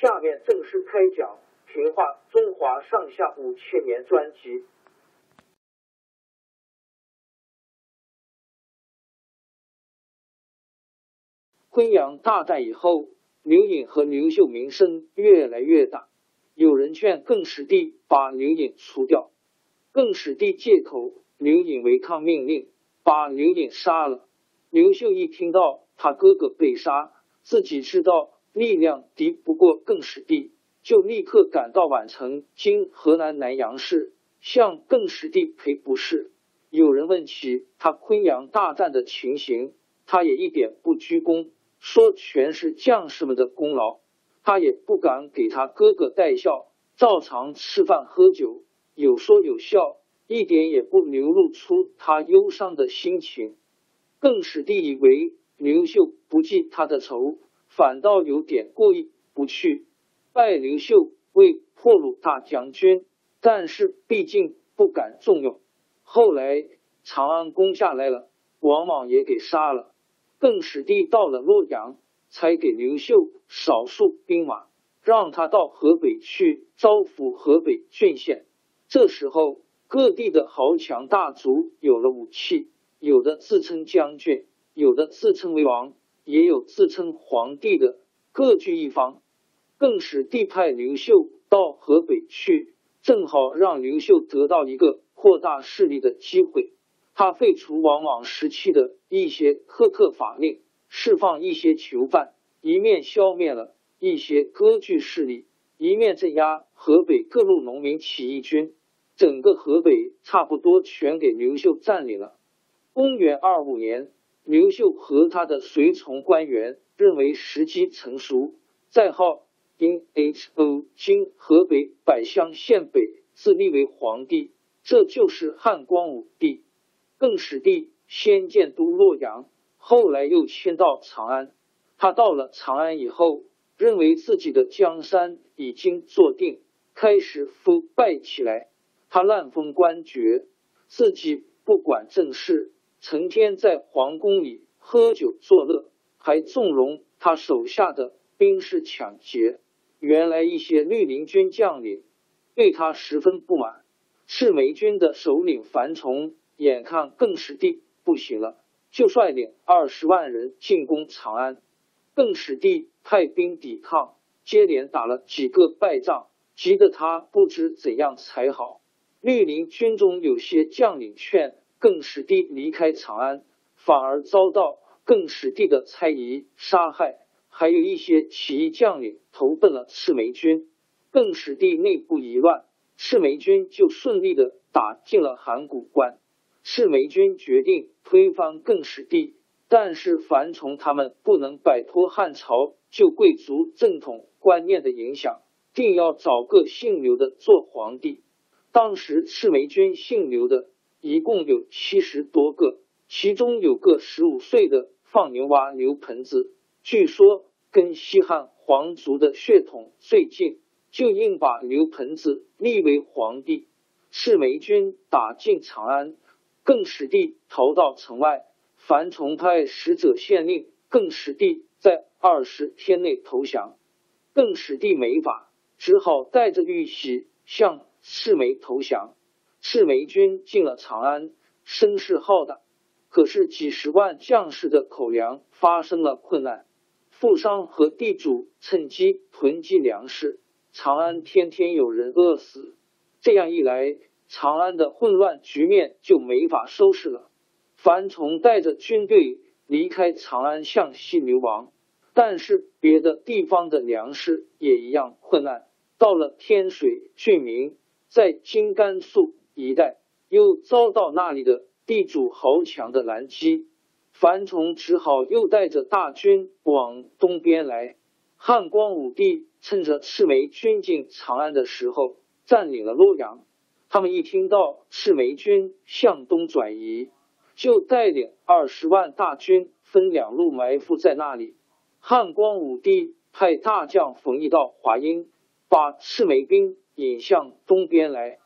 下面正式开讲《平话中华上下五千年》专辑。昆阳大战以后，刘颖和刘秀名声越来越大，有人劝更始帝把刘颖除掉，更始帝借口刘颖违抗命令，把刘颖杀了。刘秀一听到。他哥哥被杀，自己知道力量敌不过更始帝，就立刻赶到宛城（今河南南阳市），向更始帝赔不是。有人问起他昆阳大战的情形，他也一点不居功，说全是将士们的功劳。他也不敢给他哥哥带孝，照常吃饭喝酒，有说有笑，一点也不流露出他忧伤的心情。更始帝以为。刘秀不记他的仇，反倒有点过意不去，拜刘秀为破虏大将军。但是毕竟不敢重用。后来长安攻下来了，王莽也给杀了。更始帝到了洛阳，才给刘秀少数兵马，让他到河北去招抚河北郡县。这时候，各地的豪强大族有了武器，有的自称将军。有的自称为王，也有自称皇帝的，各据一方。更使帝派刘秀到河北去，正好让刘秀得到一个扩大势力的机会。他废除王莽时期的一些苛刻法令，释放一些囚犯，一面消灭了一些割据势力，一面镇压河北各路农民起义军。整个河北差不多全给刘秀占领了。公元二五年。刘秀和他的随从官员认为时机成熟，在号因 H O 今河北百乡县北自立为皇帝，这就是汉光武帝。更始帝先建都洛阳，后来又迁到长安。他到了长安以后，认为自己的江山已经坐定，开始腐败起来。他滥封官爵，自己不管政事。成天在皇宫里喝酒作乐，还纵容他手下的兵士抢劫。原来一些绿林军将领对他十分不满。赤眉军的首领樊崇眼看更始帝不行了，就率领二十万人进攻长安。更始帝派兵抵抗，接连打了几个败仗，急得他不知怎样才好。绿林军中有些将领劝。更始帝离开长安，反而遭到更始帝的猜疑杀害，还有一些起义将领投奔了赤眉军。更始帝内部一乱，赤眉军就顺利的打进了函谷关。赤眉军决定推翻更始帝，但是樊崇他们不能摆脱汉朝旧贵族正统观念的影响，定要找个姓刘的做皇帝。当时赤眉军姓刘的。一共有七十多个，其中有个十五岁的放牛娃刘盆子，据说跟西汉皇族的血统最近，就硬把刘盆子立为皇帝。赤眉军打进长安，更始帝逃到城外，樊崇派使者县令更始帝在二十天内投降。更始帝没法，只好带着玉玺向赤眉投降。赤眉军进了长安，声势浩大，可是几十万将士的口粮发生了困难，富商和地主趁机囤积粮食，长安天天有人饿死。这样一来，长安的混乱局面就没法收拾了。樊崇带着军队离开长安，向西流亡。但是别的地方的粮食也一样困难。到了天水郡民，在今甘肃一带，又遭到那里的地主豪强的拦击。樊崇只好又带着大军往东边来。汉光武帝趁着赤眉军进长安的时候。占领了洛阳，他们一听到赤眉军向东转移，就带领二十万大军分两路埋伏在那里。汉光武帝派大将冯异到华阴，把赤眉兵引向东边来。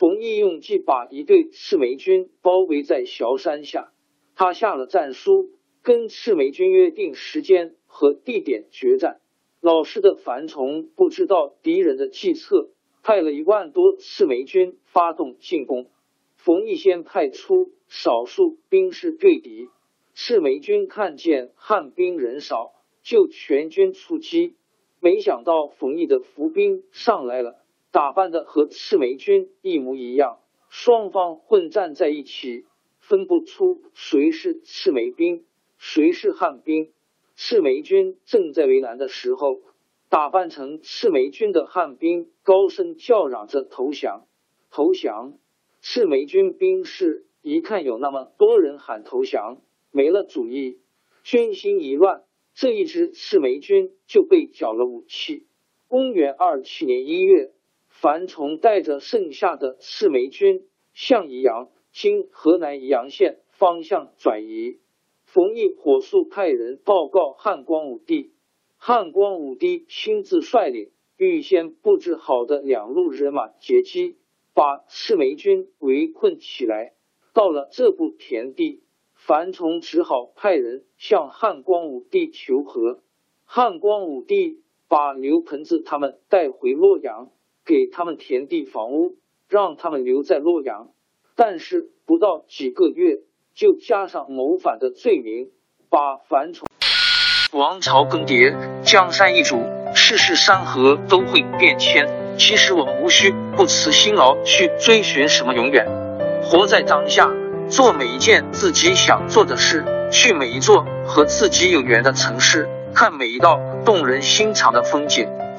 冯异用计把一队赤眉军包围在小山下，他下了战书，跟赤眉军约定时间和地点决战。老实的樊崇不知道敌人的计策。派了一万多赤眉军发动进攻，冯异先派出少数兵士对敌。赤眉军看见汉兵人少，就全军出击。没想到冯异的伏兵上来了，打扮的和赤眉军一模一样，双方混战在一起，分不出谁是赤眉兵，谁是汉兵。赤眉军正在为难的时候。打扮成赤眉军的汉兵高声叫嚷着投降，投降！赤眉军兵士一看有那么多人喊投降，没了主意，军心一乱，这一支赤眉军就被缴了武器。公元二七年一月，樊崇带着剩下的赤眉军向宜阳（今河南宜阳县）方向转移。冯异火速派人报告汉光武帝。汉光武帝亲自率领预先布置好的两路人马截击，把赤眉军围困起来。到了这步田地，樊崇只好派人向汉光武帝求和。汉光武帝把刘盆子他们带回洛阳，给他们田地房屋，让他们留在洛阳。但是不到几个月，就加上谋反的罪名，把樊崇。王朝更迭，江山易主，世事山河都会变迁。其实我们无需不辞辛劳去追寻什么永远，活在当下，做每一件自己想做的事，去每一座和自己有缘的城市，看每一道动人心肠的风景，